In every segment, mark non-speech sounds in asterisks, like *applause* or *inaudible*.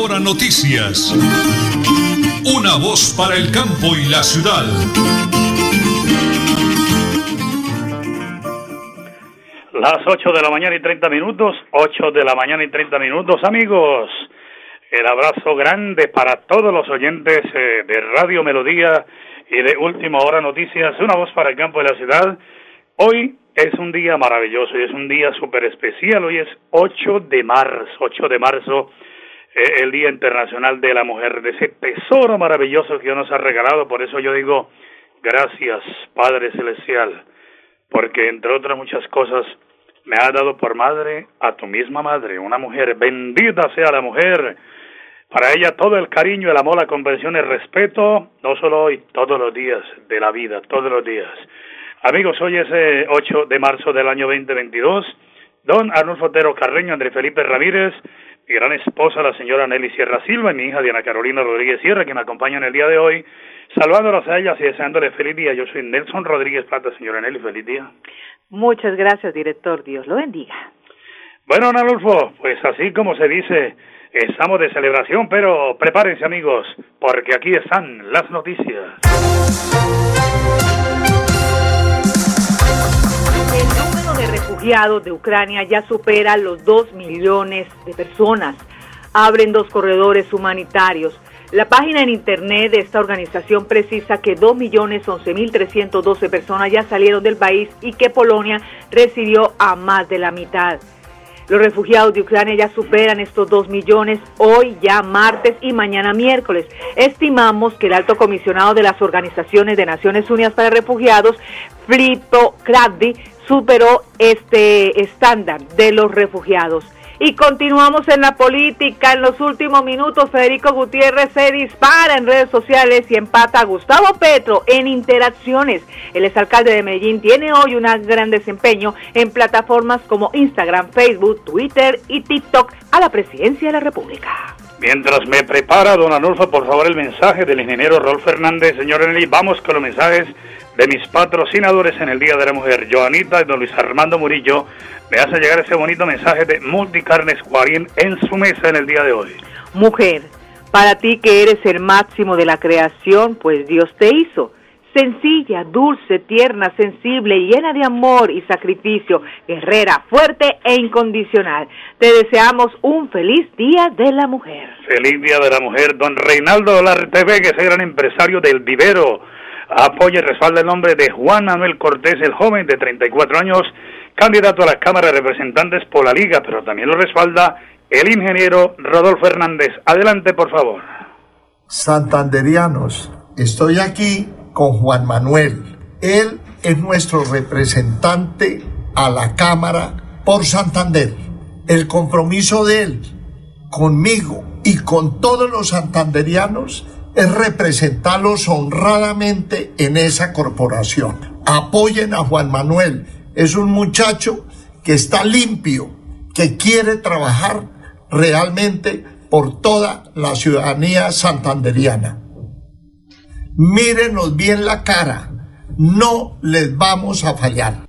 Hora Noticias. Una voz para el campo y la ciudad. Las 8 de la mañana y 30 minutos, 8 de la mañana y 30 minutos, amigos. El abrazo grande para todos los oyentes eh, de Radio Melodía y de Última Hora Noticias, una voz para el campo y la ciudad. Hoy es un día maravilloso y es un día súper especial. Hoy es 8 de marzo, 8 de marzo, eh, el Día Internacional de la Mujer, de ese tesoro maravilloso que Dios nos ha regalado. Por eso yo digo, gracias, Padre Celestial, porque entre otras muchas cosas, me ha dado por madre a tu misma madre, una mujer. Bendita sea la mujer. Para ella todo el cariño, el amor, la comprensión, el respeto, no solo hoy, todos los días de la vida, todos los días. Amigos, hoy es 8 eh, de marzo del año 2022. Don Arnulfo Otero Carreño, André Felipe Ramírez, mi gran esposa, la señora Nelly Sierra Silva, y mi hija Diana Carolina Rodríguez Sierra, que me acompañan el día de hoy, saludándolas a ellas y deseándoles feliz día. Yo soy Nelson Rodríguez Plata, señora Nelly, feliz día. Muchas gracias, director. Dios lo bendiga. Bueno, Arnulfo, pues así como se dice, estamos de celebración, pero prepárense, amigos, porque aquí están las noticias. De refugiados de Ucrania ya supera los 2 millones de personas. Abren dos corredores humanitarios. La página en internet de esta organización precisa que 2.11.312 personas ya salieron del país y que Polonia recibió a más de la mitad. Los refugiados de Ucrania ya superan estos 2 millones hoy, ya martes y mañana miércoles. Estimamos que el alto comisionado de las organizaciones de Naciones Unidas para Refugiados, Filippo Kravdi, superó este estándar de los refugiados. Y continuamos en la política. En los últimos minutos, Federico Gutiérrez se dispara en redes sociales y empata a Gustavo Petro en interacciones. El exalcalde de Medellín tiene hoy un gran desempeño en plataformas como Instagram, Facebook, Twitter y TikTok a la presidencia de la República. Mientras me prepara, don Anulfo, por favor, el mensaje del ingeniero Rolf Fernández. Señor Eneli, vamos con los mensajes de mis patrocinadores en el Día de la Mujer, Joanita y don Luis Armando Murillo, me hace llegar ese bonito mensaje de Multicarnes Guarín en su mesa en el día de hoy. Mujer, para ti que eres el máximo de la creación, pues Dios te hizo. Sencilla, dulce, tierna, sensible, llena de amor y sacrificio, guerrera, fuerte e incondicional. Te deseamos un feliz Día de la Mujer. Feliz Día de la Mujer, don Reinaldo TV, que es el gran empresario del vivero apoya y respalda el nombre de Juan Manuel Cortés, el joven de 34 años, candidato a la Cámara de Representantes por la Liga, pero también lo respalda el ingeniero Rodolfo Hernández. Adelante, por favor. Santanderianos, estoy aquí con Juan Manuel. Él es nuestro representante a la Cámara por Santander. El compromiso de él conmigo y con todos los santanderianos es representarlos honradamente en esa corporación. Apoyen a Juan Manuel. Es un muchacho que está limpio, que quiere trabajar realmente por toda la ciudadanía santanderiana. Mírenos bien la cara, no les vamos a fallar.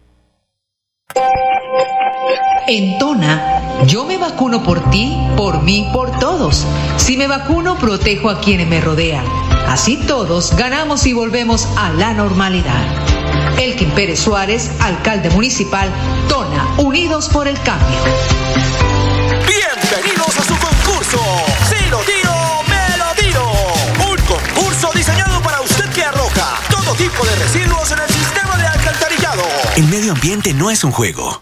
En Tona, yo me vacuno por ti, por mí, por todos. Si me vacuno, protejo a quienes me rodean. Así todos ganamos y volvemos a la normalidad. Elkin Pérez Suárez, alcalde municipal, Tona, Unidos por el Cambio. Bienvenidos a su concurso. Si lo tiro, me lo tiro. Un concurso diseñado para usted que arroja todo tipo de residuos en el sistema de alcantarillado. El medio ambiente no es un juego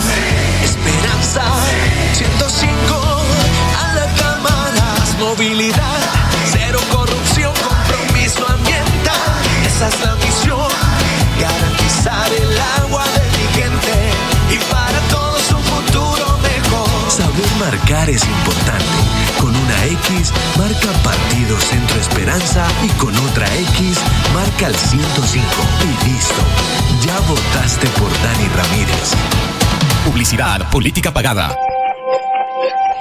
con otra X marca el 105. Y listo. Ya votaste por Dani Ramírez. Publicidad, política pagada.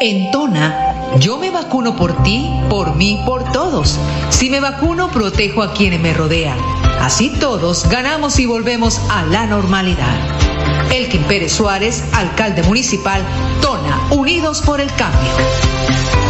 En Tona, yo me vacuno por ti, por mí, por todos. Si me vacuno, protejo a quienes me rodean. Así todos ganamos y volvemos a la normalidad. Elkin Pérez Suárez, alcalde municipal, Tona, Unidos por el Cambio.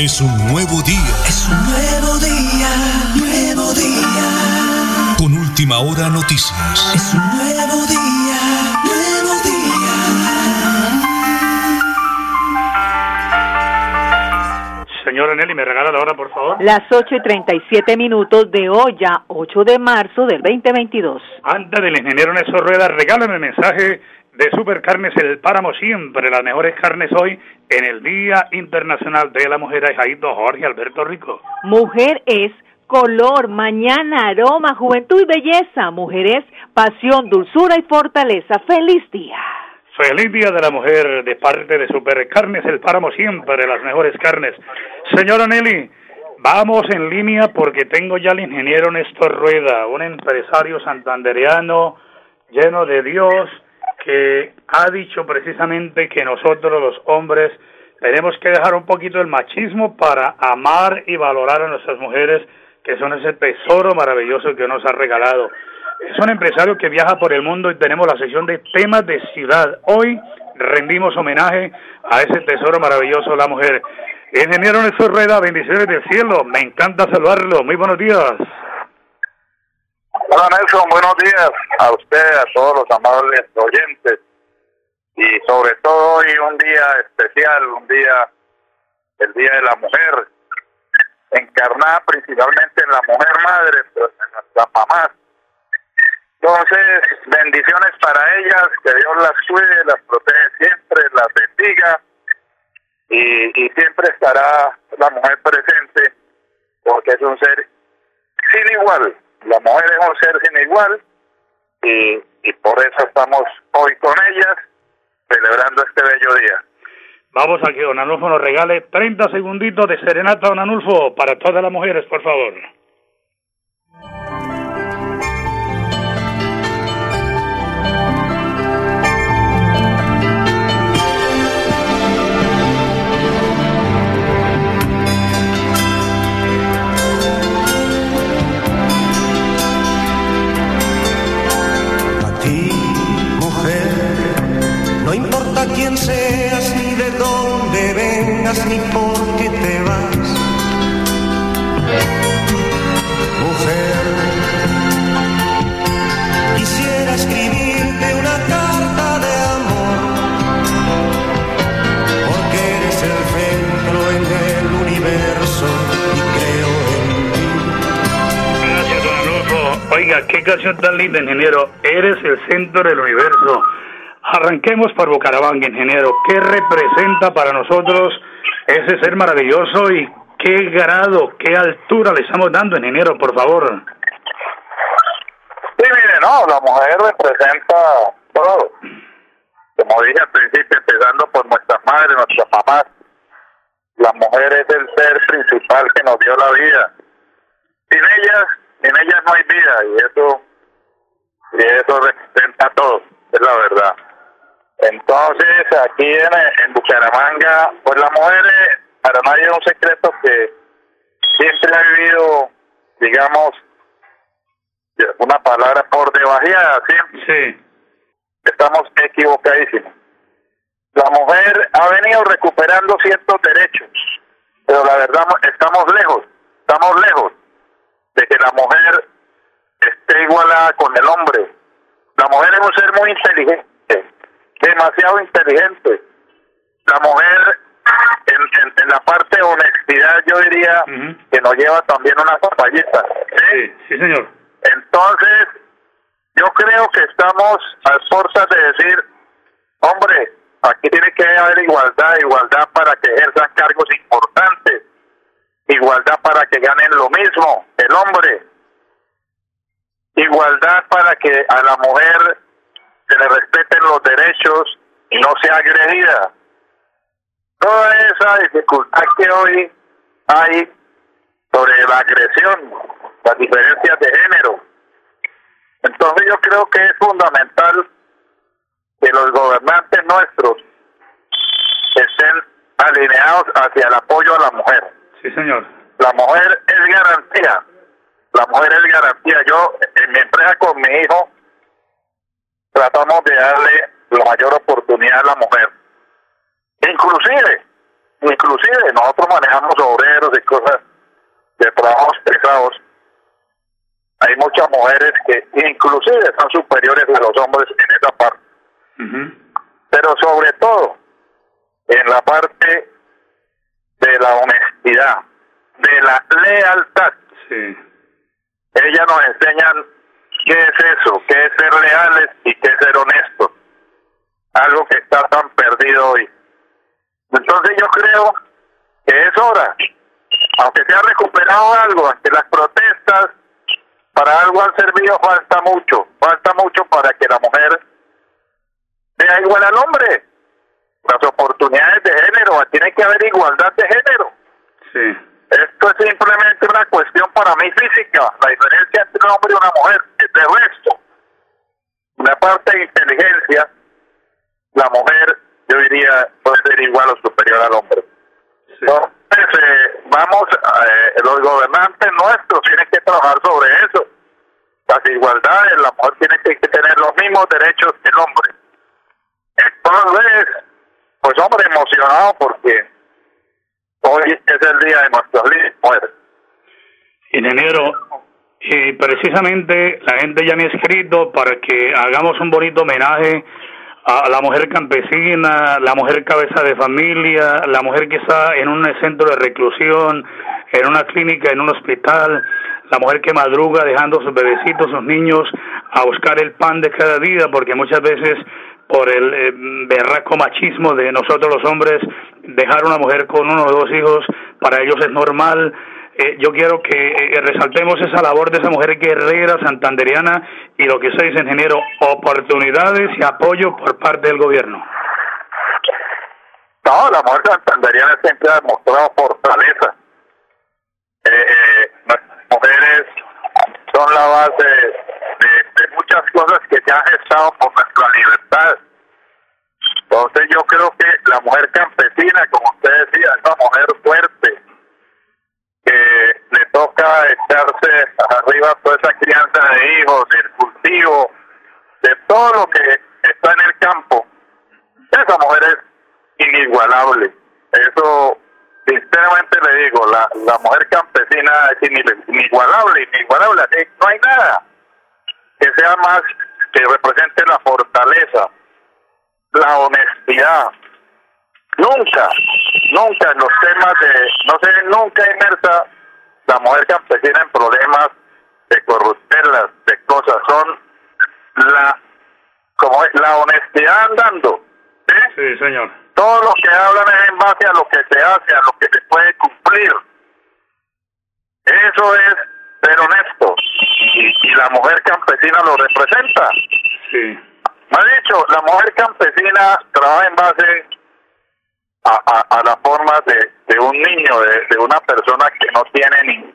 Es un nuevo día. Es un nuevo día, nuevo día. Con última hora noticias. Es un nuevo día, nuevo día. Señora Nelly, ¿me regala la hora, por favor? Las 8 y 37 minutos de hoy, ya 8 de marzo del 2022. Antes del ingeniero Néstor Rueda, regálame el mensaje de Supercarnes El Páramo, siempre las mejores carnes hoy en el Día Internacional de la Mujer, Jaito Jorge Alberto Rico. Mujer es color, mañana, aroma, juventud y belleza. Mujer es pasión, dulzura y fortaleza. Feliz día. Feliz Día de la Mujer de parte de Supercarnes El Páramo, siempre las mejores carnes. Señora Nelly, vamos en línea porque tengo ya al ingeniero Néstor Rueda, un empresario santandereano lleno de Dios, que ha dicho precisamente que nosotros los hombres tenemos que dejar un poquito el machismo para amar y valorar a nuestras mujeres, que son ese tesoro maravilloso que nos ha regalado. Es un empresario que viaja por el mundo y tenemos la sesión de temas de ciudad. Hoy rendimos homenaje a ese tesoro maravilloso, la mujer. Ingeniero Néstor Rueda, bendiciones del cielo. Me encanta saludarlo. Muy buenos días. Hola Nelson, buenos días a usted, a todos los amables oyentes y sobre todo hoy un día especial, un día, el Día de la Mujer, encarnada principalmente en la mujer madre, pero en nuestras mamás. Entonces, bendiciones para ellas, que Dios las cuide, las protege siempre, las bendiga y, y siempre estará la mujer presente porque es un ser sin igual la mujer es un ser igual y, y por eso estamos hoy con ellas celebrando este bello día. Vamos a que don Anulfo nos regale 30 segunditos de serenata, don Anulfo, para todas las mujeres, por favor. Quién seas, ni de dónde vengas, ni por qué te vas. Mujer, quisiera escribirte una carta de amor, porque eres el centro en el universo y creo en ti. Gracias, don. Oiga, qué canción tan linda, ingeniero. Eres el centro del universo. Arranquemos por Bucaramanga, ingeniero. ¿Qué representa para nosotros ese ser maravilloso y qué grado, qué altura le estamos dando, ingeniero, por favor? Sí, mire, no, la mujer representa todo. Como dije al principio, empezando por nuestras madres, nuestras mamás. La mujer es el ser principal que nos dio la vida. Sin ellas, sin ellas no hay vida y eso, y eso representa todo, es la verdad. Entonces, aquí en, en Bucaramanga, pues las mujeres para nadie es un secreto que siempre ha vivido, digamos, una palabra por debajeada, ¿sí? Sí. Estamos equivocadísimos. La mujer ha venido recuperando ciertos derechos, pero la verdad estamos lejos, estamos lejos de que la mujer esté igualada con el hombre. La mujer es un ser muy inteligente, demasiado inteligente. La mujer *clears throat* en, la parte de honestidad yo diría que nos lleva también una zapallita. ¿sí? sí, señor. Entonces, yo creo que estamos a puertas de decir, hombre, aquí tiene que haber igualdad, igualdad para que ejerzan cargos importantes, igualdad para que ganen lo mismo el hombre, igualdad para que a la mujer se le respeten los derechos y no sea agredida. Toda esa dificultad que hoy hay sobre la agresión, las diferencias de género. Entonces yo creo que es fundamental que los gobernantes nuestros estén alineados hacia el apoyo a la mujer. Sí, señor. La mujer es garantía. La mujer es garantía. Yo, en mi empresa con mi hijo, tratamos de darle la mayor oportunidad a la mujer. Inclusive, inclusive nosotros manejamos obreros y cosas de trabajos pesados. Hay muchas mujeres que inclusive son superiores a los hombres en esa parte. Pero sobre todo en la parte de la honestidad, de la lealtad. Sí. Ellas nos enseñan qué es eso, qué es ser leales y qué es ser honestos. Algo que está tan perdido hoy. Entonces yo creo que es hora, aunque se ha recuperado algo, aunque las protestas para algo han servido, falta mucho, falta mucho para que la mujer vea igual al hombre. Las oportunidades de género, tiene que haber igualdad de género. Sí. Esto es simplemente una cuestión para mí física, la diferencia entre un hombre y una mujer, de resto. Una parte de inteligencia, la mujer, yo diría, puede ser igual o superior al hombre. Entonces, eh, vamos, eh, los gobernantes nuestros tienen que trabajar sobre eso. Las igualdades, la mujer tiene que tener los mismos derechos que el hombre. Entonces, pues hombre, emocionado porque hoy es el día de nuestros líderes. Ingeniero, y precisamente la gente ya me ha escrito para que hagamos un bonito homenaje a la mujer campesina, la mujer cabeza de familia, la mujer que está en un centro de reclusión, en una clínica, en un hospital, la mujer que madruga dejando sus bebecitos, sus niños a buscar el pan de cada día, porque muchas veces por el eh, berraco machismo de nosotros los hombres, dejar una mujer con uno o dos hijos para ellos es normal. Eh, yo quiero que eh, resaltemos esa labor de esa mujer guerrera santanderiana y lo que se dice, ingeniero, oportunidades y apoyo por parte del gobierno. No, la mujer santanderiana siempre ha demostrado fortaleza. las mujeres son la base de, muchas cosas que se han gestado por nuestra libertad. Entonces yo creo que la mujer campesina, como usted decía, es una mujer fuerte, que le toca echarse arriba toda esa crianza de hijos, del cultivo, de todo lo que está en el campo. Esa mujer es inigualable. Eso, sinceramente le digo, la, la mujer campesina es inigualable, inigualable. No hay nada que sea más, que represente la fortaleza, la honestidad. Nunca, nunca en los temas de, no sé, nunca inmersa la mujer campesina en problemas de corruptelas, de cosas, son la, como es, la honestidad andando. Sí, señor. Todo lo que hablan es en base a lo que se hace, a lo que se puede cumplir. Eso es ser honesto. Y, la mujer campesina lo representa. Sí. Me ha dicho, la mujer campesina trabaja en base a, a, la forma de, de un niño, de, una persona que no tiene ni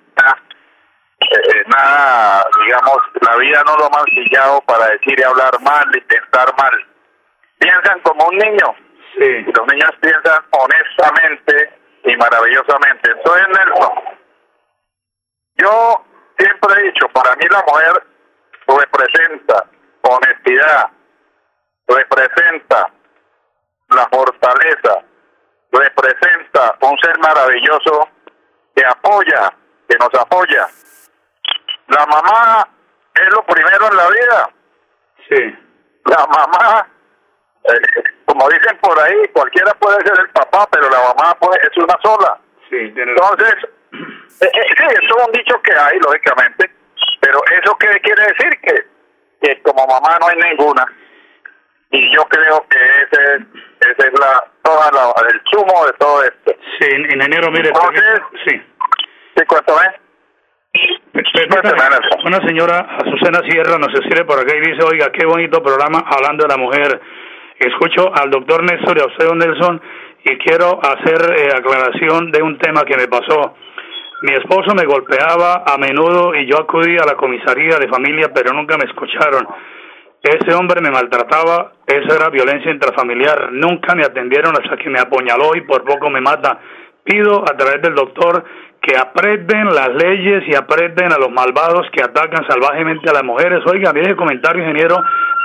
eh, nada, digamos, la vida no lo ha mancillado para decir y hablar mal y pensar mal. Piensan como un niño. Sí. los niños piensan honestamente y maravillosamente. Entonces, Nelson, yo siempre he dicho, para mí la mujer representa honestidad, representa la fortaleza, representa un ser maravilloso que apoya, que nos apoya. La mamá es lo primero en la vida. Sí. La mamá, eh, como dicen por ahí, cualquiera puede ser el papá, pero la mamá puede, es una sola. Sí, Entonces, eh, eh, sí, eso es un dicho que hay, lógicamente, pero ¿eso qué quiere decir? Que, que como mamá no hay ninguna. Y yo creo que ese es, es la, toda la, el sumo de todo esto. Sí, en enero, mire, Entonces, permítame- sí. Sí, cuéntame. Permítame, una señora, Azucena Sierra, nos escribe por acá y dice, oiga, qué bonito programa hablando de la mujer. Escucho al doctor Néstor y a usted, don Nelson, y quiero hacer eh, aclaración de un tema que me pasó. Mi esposo me golpeaba a menudo y yo acudí a la comisaría de familia, pero nunca me escucharon. Ese hombre me maltrataba, eso era violencia intrafamiliar. Nunca me atendieron hasta que me apuñaló y por poco me mata. Pido a través del doctor que apreten las leyes y apreten a los malvados que atacan salvajemente a las mujeres. Oiga, mire el comentario, ingeniero,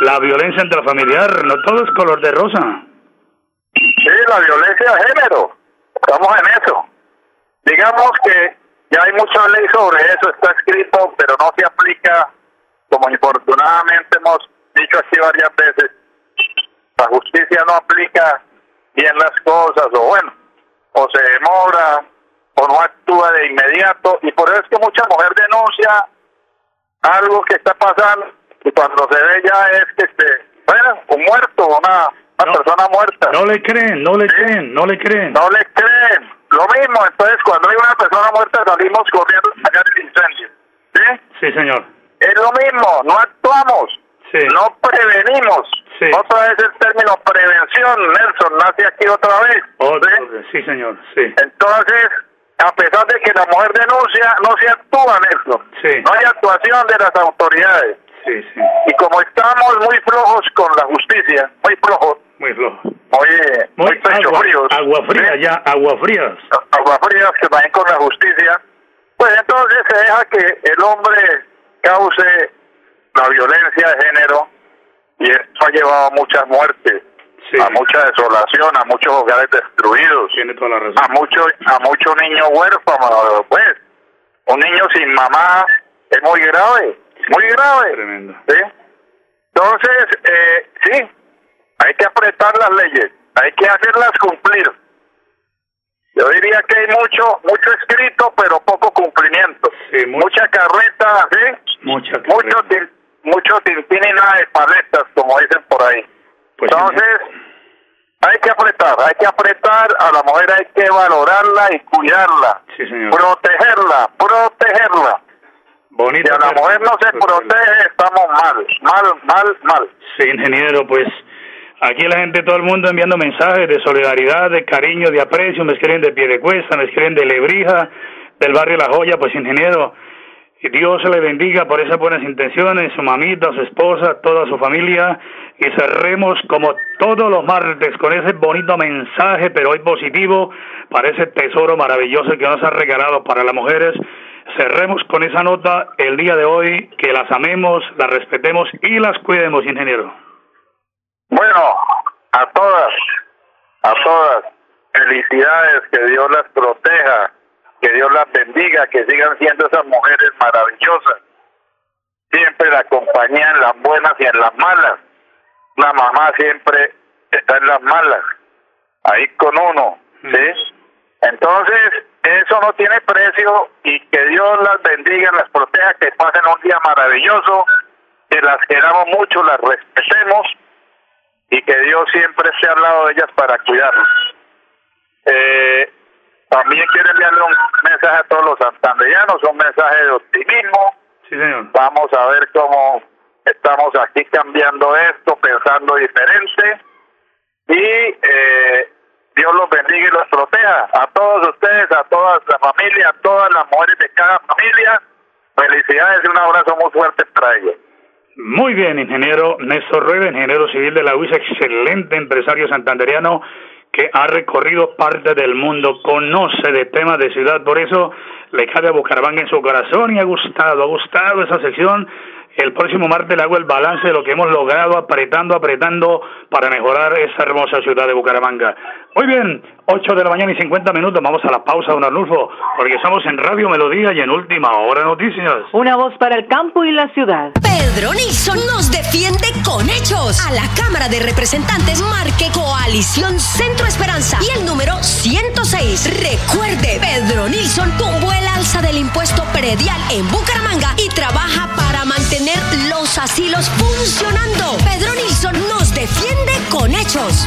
la violencia intrafamiliar, no todo es color de rosa. Sí, la violencia de género. Estamos en eso. Digamos que ya hay mucha ley sobre eso, está escrito, pero no se aplica, como infortunadamente hemos dicho aquí varias veces. La justicia no aplica bien las cosas, o bueno, o se demora, o no actúa de inmediato, y por eso es que mucha mujer denuncia algo que está pasando, y cuando se ve ya es que, este, bueno, un muerto, una, una persona muerta. No le creen, no le creen, no le creen. No le creen. Lo mismo, entonces cuando hay una persona muerta salimos corriendo a sacar el incendio. ¿Sí? Sí, señor. Es lo mismo, no actuamos. Sí. No prevenimos. Sí. Otra vez el término prevención, Nelson, nace aquí otra vez. Otro, ¿sí? sí, señor, sí. Entonces, a pesar de que la mujer denuncia, no se actúa, Nelson. Sí. No hay actuación de las autoridades. Sí, sí, Y como estamos muy flojos con la justicia, muy flojos, muy flojo. muy, muy, Muy pecho agua, fríos, agua fría ya, agua frías. agua frías que vayan con la justicia, pues entonces se deja que el hombre cause la violencia de género y esto ha llevado a muchas muertes, Sí. a mucha desolación, a muchos hogares destruidos, Tiene toda la a razón. mucho a mucho niño huérfano, pues un niño sin mamá es muy grave, muy grave. Tremendo. ¿sí? Entonces, eh, sí, hay que apretar las leyes, hay que hacerlas cumplir. Yo diría que hay mucho, mucho escrito, pero poco cumplimiento. Sí, mucho. Mucha carreta, ¿sí? Mucha Mucho, tin- mucho tintín y nada de paletas, como dicen por ahí. Pues sí, Entonces, hay que apretar, hay que apretar, a la mujer hay que valorarla y cuidarla, Sí, señor. protegerla, protegerla. Bonito. Si a la mujer no se protege, estamos mal, mal, mal, mal. Sí, ingeniero, pues aquí la gente, todo el mundo enviando mensajes de solidaridad, de cariño, de aprecio, me escriben de Piedecuesta, me escriben de Lebrija, del barrio La Joya, pues ingeniero, Dios se le bendiga por esas buenas intenciones, su mamita, su esposa, toda su familia, y cerremos como todos los martes con ese bonito mensaje, pero hoy positivo, para ese tesoro maravilloso que nos ha regalado para las mujeres. Cerremos con esa nota el día de hoy, que las amemos, las respetemos y las cuidemos, ingeniero. Bueno, a todas, a todas, felicidades, que Dios las proteja, que Dios las bendiga, que sigan siendo esas mujeres maravillosas. Siempre la compañía en las buenas y en las malas. La mamá siempre está en las malas, ahí con uno, ¿sí? Entonces, eso no tiene precio y que Dios las bendiga, las proteja, que pasen un día maravilloso, que las queramos mucho, las respetemos y que Dios siempre esté al lado de ellas para cuidarlas. Eh, también quiero enviarle un mensaje a todos los santandereanos, un mensaje de optimismo. Sí, señor. Vamos a ver cómo estamos aquí cambiando esto, pensando diferente. Y eh, Dios los bendiga y los proteja. A todos ustedes, a toda la familia, a todas las mujeres de cada familia. Felicidades y un abrazo muy fuerte para ellos. Muy bien, ingeniero Néstor Rueda, ingeniero civil de la UIS, excelente empresario santandereano que ha recorrido parte del mundo, conoce de temas de ciudad, por eso le cae a Bucaramanga en su corazón y ha gustado, ha gustado esa sección el próximo martes le hago el balance de lo que hemos logrado apretando, apretando para mejorar esa hermosa ciudad de Bucaramanga. Muy bien, 8 de la mañana y 50 minutos. Vamos a la pausa, don Arnulfo, porque estamos en Radio Melodía y en Última Hora Noticias. Una voz para el campo y la ciudad. Pedro Nilsson nos defiende con hechos. A la Cámara de Representantes marque Coalición Centro Esperanza y el número 106. Recuerde, Pedro Nilsson tumbó el alza del impuesto predial en Bucaramanga y trabaja los asilos funcionando. Pedro Nilsson nos defiende con hechos.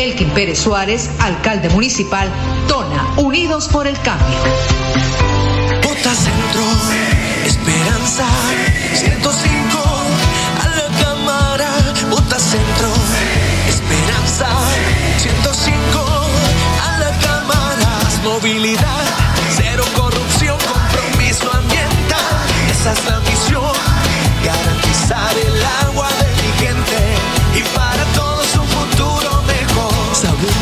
Elkin Pérez Suárez, alcalde municipal, Tona, Unidos por el Cambio. Bota Centro, Esperanza, 105, a la cámara, Bota Centro, Esperanza, 105, a la cámara, movilidad, cero corrupción, compromiso ambiental, esa es la misión, garantizar el agua de mi gente y para todos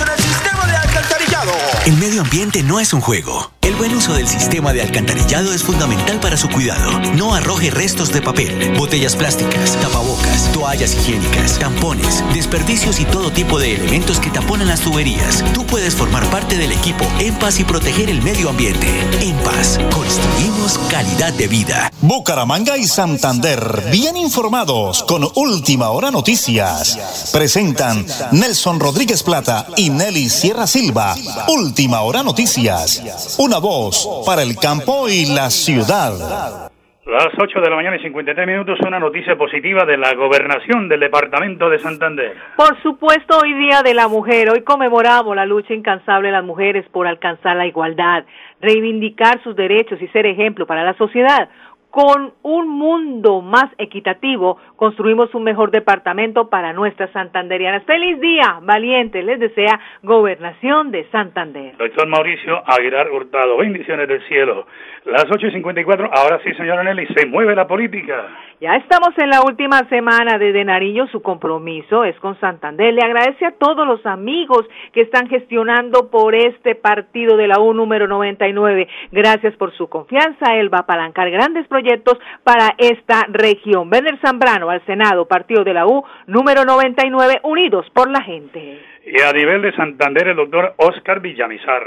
En el sistema de alcantarillado. El medio ambiente no es un juego. El buen uso del sistema de alcantarillado es fundamental para su cuidado. No arroje restos de papel, botellas plásticas, tapabocas, toallas higiénicas, tampones, desperdicios y todo tipo de elementos que taponan las tuberías. Tú puedes formar parte del equipo En Paz y proteger el medio ambiente. En Paz, construimos calidad de vida. Bucaramanga y Santander, bien informados con Última Hora Noticias. Presentan Nelson Rodríguez Plata y Nelly Sierra Silva. Última Hora Noticias. Una voz para el campo y la ciudad. Las 8 de la mañana y 53 minutos, una noticia positiva de la gobernación del departamento de Santander. Por supuesto, hoy Día de la Mujer, hoy conmemoramos la lucha incansable de las mujeres por alcanzar la igualdad, reivindicar sus derechos y ser ejemplo para la sociedad. Con un mundo más equitativo, construimos un mejor departamento para nuestras santanderianas. Feliz día, valiente, les desea Gobernación de Santander. Doctor Mauricio Aguilar Hurtado, bendiciones del cielo. Las 8 y 54, ahora sí, señora Nelly, se mueve la política. Ya estamos en la última semana de Nariño, su compromiso es con Santander. Le agradece a todos los amigos que están gestionando por este partido de la U número 99. Gracias por su confianza. Él va a apalancar grandes proyectos para esta región. Werner Zambrano al Senado, partido de la U número 99, unidos por la gente. Y a nivel de Santander, el doctor Oscar Villamizar.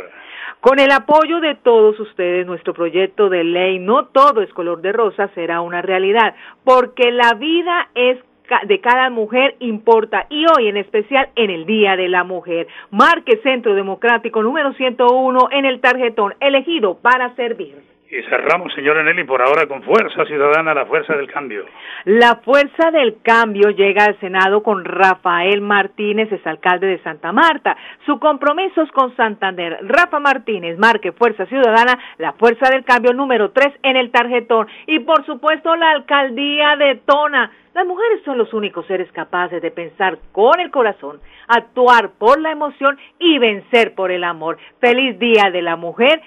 Con el apoyo de todos ustedes, nuestro proyecto de ley No todo es color de rosa será una realidad, porque la vida es de cada mujer importa y hoy en especial en el Día de la Mujer. Marque Centro Democrático número 101 en el tarjetón elegido para servir. Y cerramos, señora Nelly, por ahora con Fuerza Ciudadana, la Fuerza del Cambio. La Fuerza del Cambio llega al Senado con Rafael Martínez, es alcalde de Santa Marta. Su compromiso es con Santander. Rafa Martínez, marque Fuerza Ciudadana, la Fuerza del Cambio número 3 en el tarjetón. Y por supuesto la alcaldía de Tona. Las mujeres son los únicos seres capaces de pensar con el corazón, actuar por la emoción y vencer por el amor. Feliz Día de la Mujer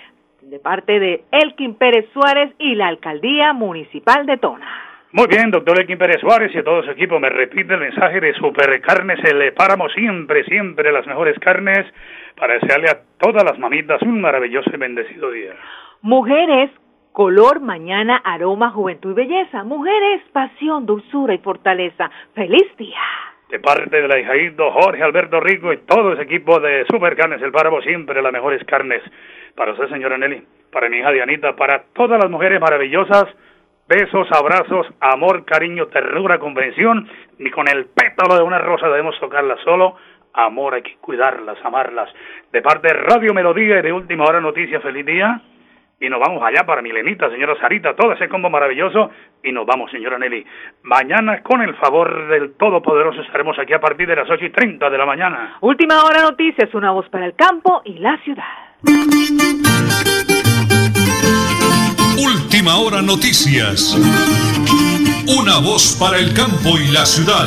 de parte de Elkin Pérez Suárez y la Alcaldía Municipal de Tona. Muy bien, doctor Elkin Pérez Suárez y a todo su equipo. Me repite el mensaje de Supercarnes El Páramo, siempre, siempre las mejores carnes para desearle a todas las mamitas un maravilloso y bendecido día. Mujeres, color, mañana, aroma, juventud y belleza. Mujeres, pasión, dulzura y fortaleza. ¡Feliz día! De parte de la hijaído Jorge Alberto Rico y todo ese equipo de Supercarnes El Páramo, siempre las mejores carnes para usted, señora Nelly, para mi hija Dianita, para todas las mujeres maravillosas, besos, abrazos, amor, cariño, ternura, convención, ni con el pétalo de una rosa debemos tocarla solo, amor, hay que cuidarlas, amarlas. De parte de Radio Melodía y de Última Hora Noticias, feliz día. Y nos vamos allá para Milenita, señora Sarita, todo ese combo maravilloso. Y nos vamos, señora Nelly. Mañana, con el favor del Todopoderoso, estaremos aquí a partir de las ocho y treinta de la mañana. Última Hora Noticias, una voz para el campo y la ciudad. Última hora noticias. Una voz para el campo y la ciudad.